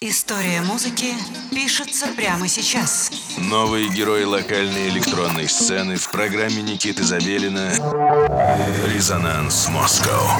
История музыки пишется прямо сейчас. Новые герои локальной электронной сцены в программе Никиты Забелина «Резонанс Москва».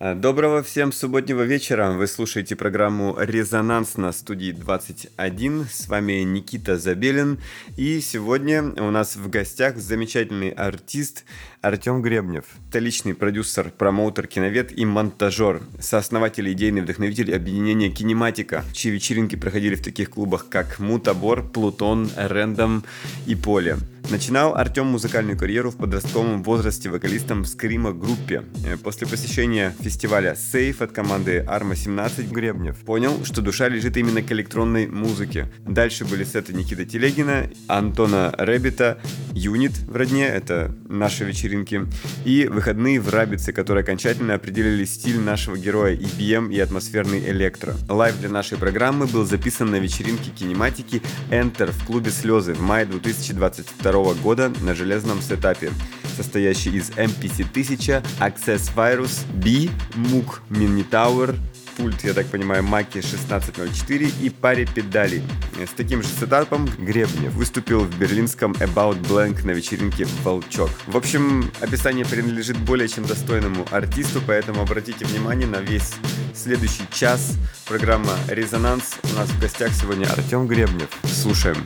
А, доброго всем субботнего вечера. Вы слушаете программу «Резонанс» на студии 21. С вами Никита Забелин. И сегодня у нас в гостях замечательный артист Артем Гребнев. Столичный продюсер, промоутер, киновед и монтажер. Сооснователь и идейный вдохновитель объединения «Кинематика», чьи вечеринки проходили в таких клубах, как «Мутабор», «Плутон», «Рэндом» и «Поле». Начинал Артем музыкальную карьеру в подростковом возрасте вокалистом в скримо группе. Э, после посещения фестиваля Save от команды Arma 17 Гребнев понял, что душа лежит именно к электронной музыке. Дальше были сеты Никиты Телегина, Антона Рэббита, Unit в Родне, это наши вечеринки, и выходные в Рабице, которые окончательно определили стиль нашего героя EBM и атмосферный электро. Live для нашей программы был записан на вечеринке кинематики Enter в клубе Слезы в мае 2022 года на железном сетапе, состоящий из MPC 1000, Access Virus, B, MOOC Mini Tower, пульт, я так понимаю, Маки 1604 и паре педалей. С таким же сетапом Гребнев выступил в берлинском About Blank на вечеринке Волчок. В общем, описание принадлежит более чем достойному артисту, поэтому обратите внимание на весь следующий час. Программа «Резонанс». У нас в гостях сегодня Артем Гребнев. Слушаем.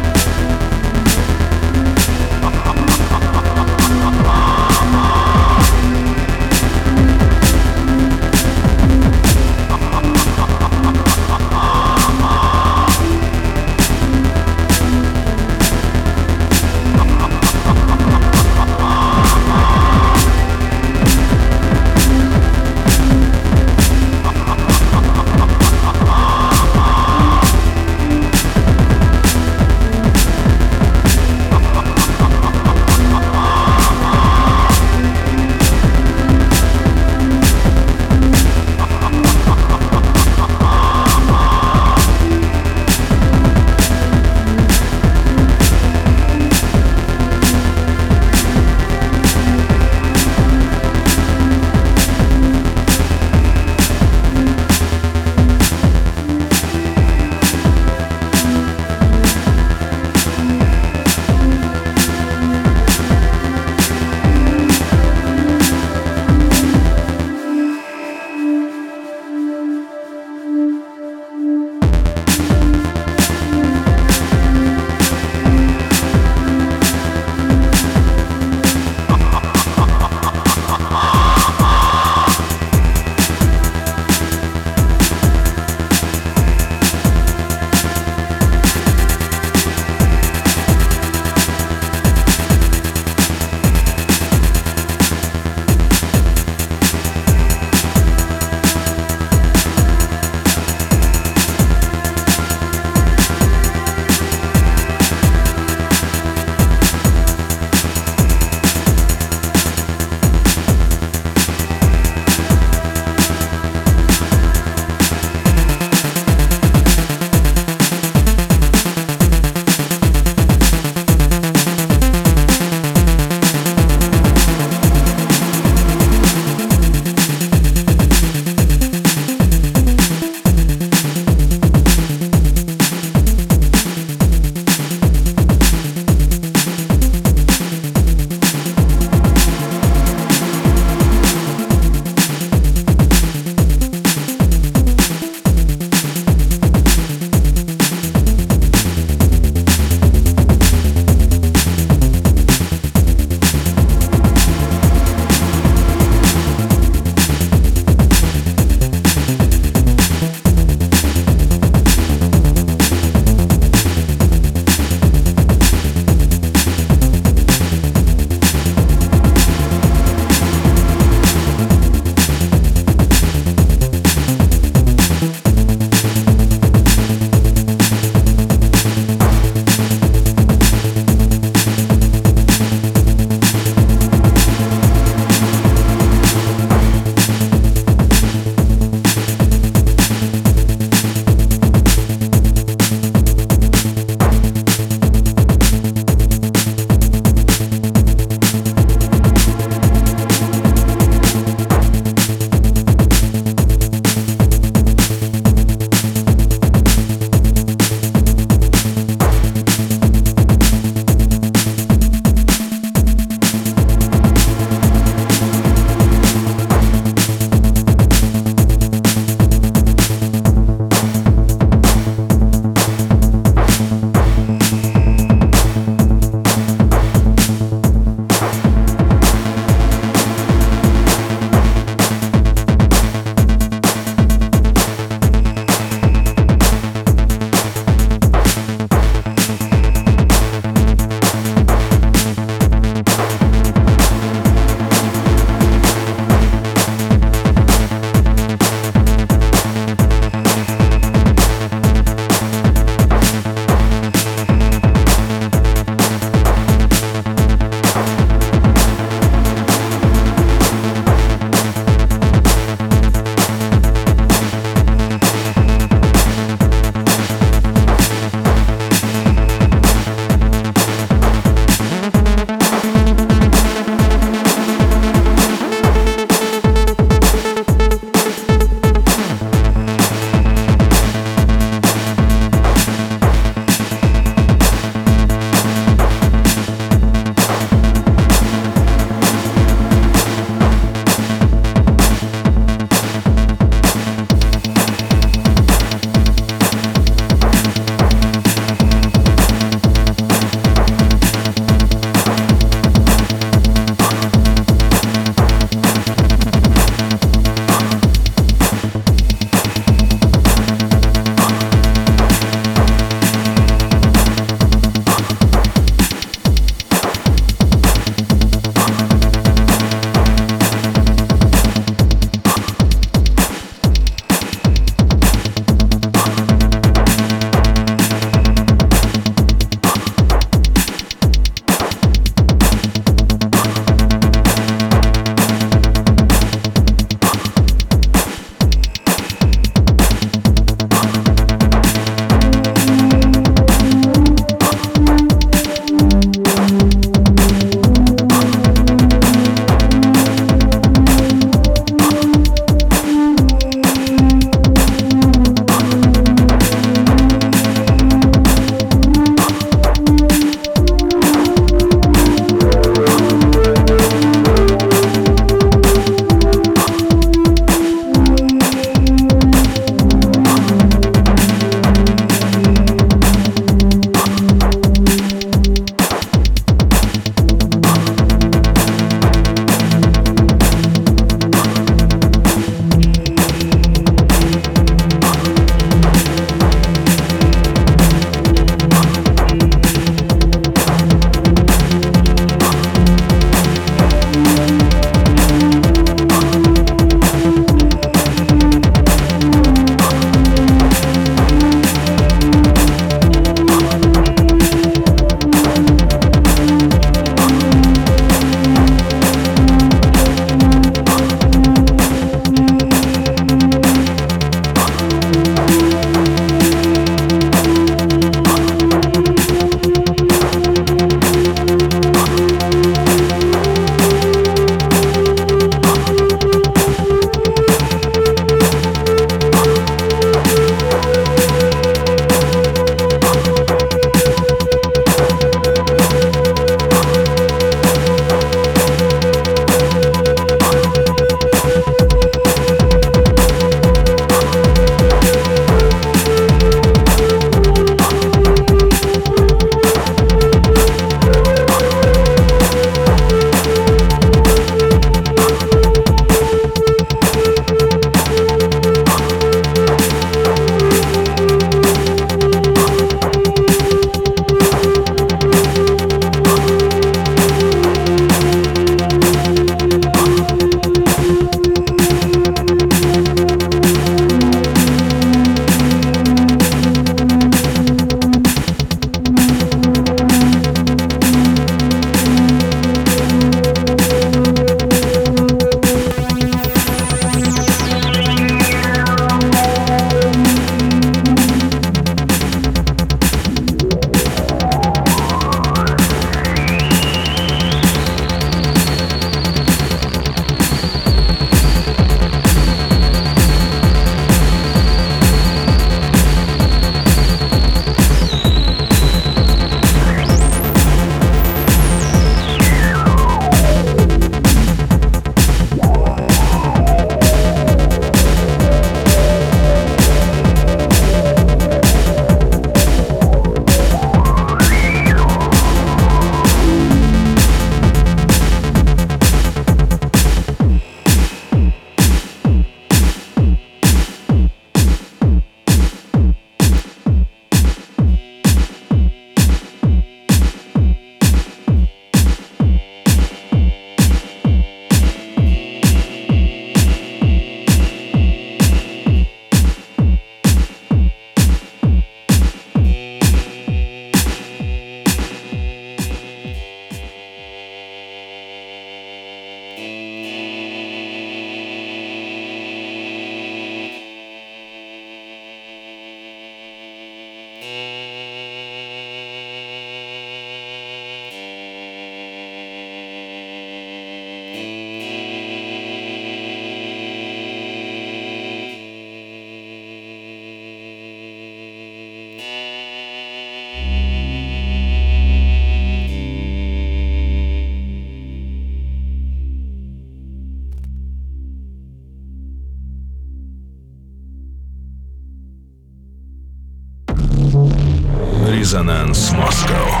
Резонанс Москва.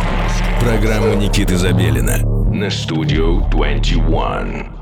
Программа Никиты Забелина на студию 21.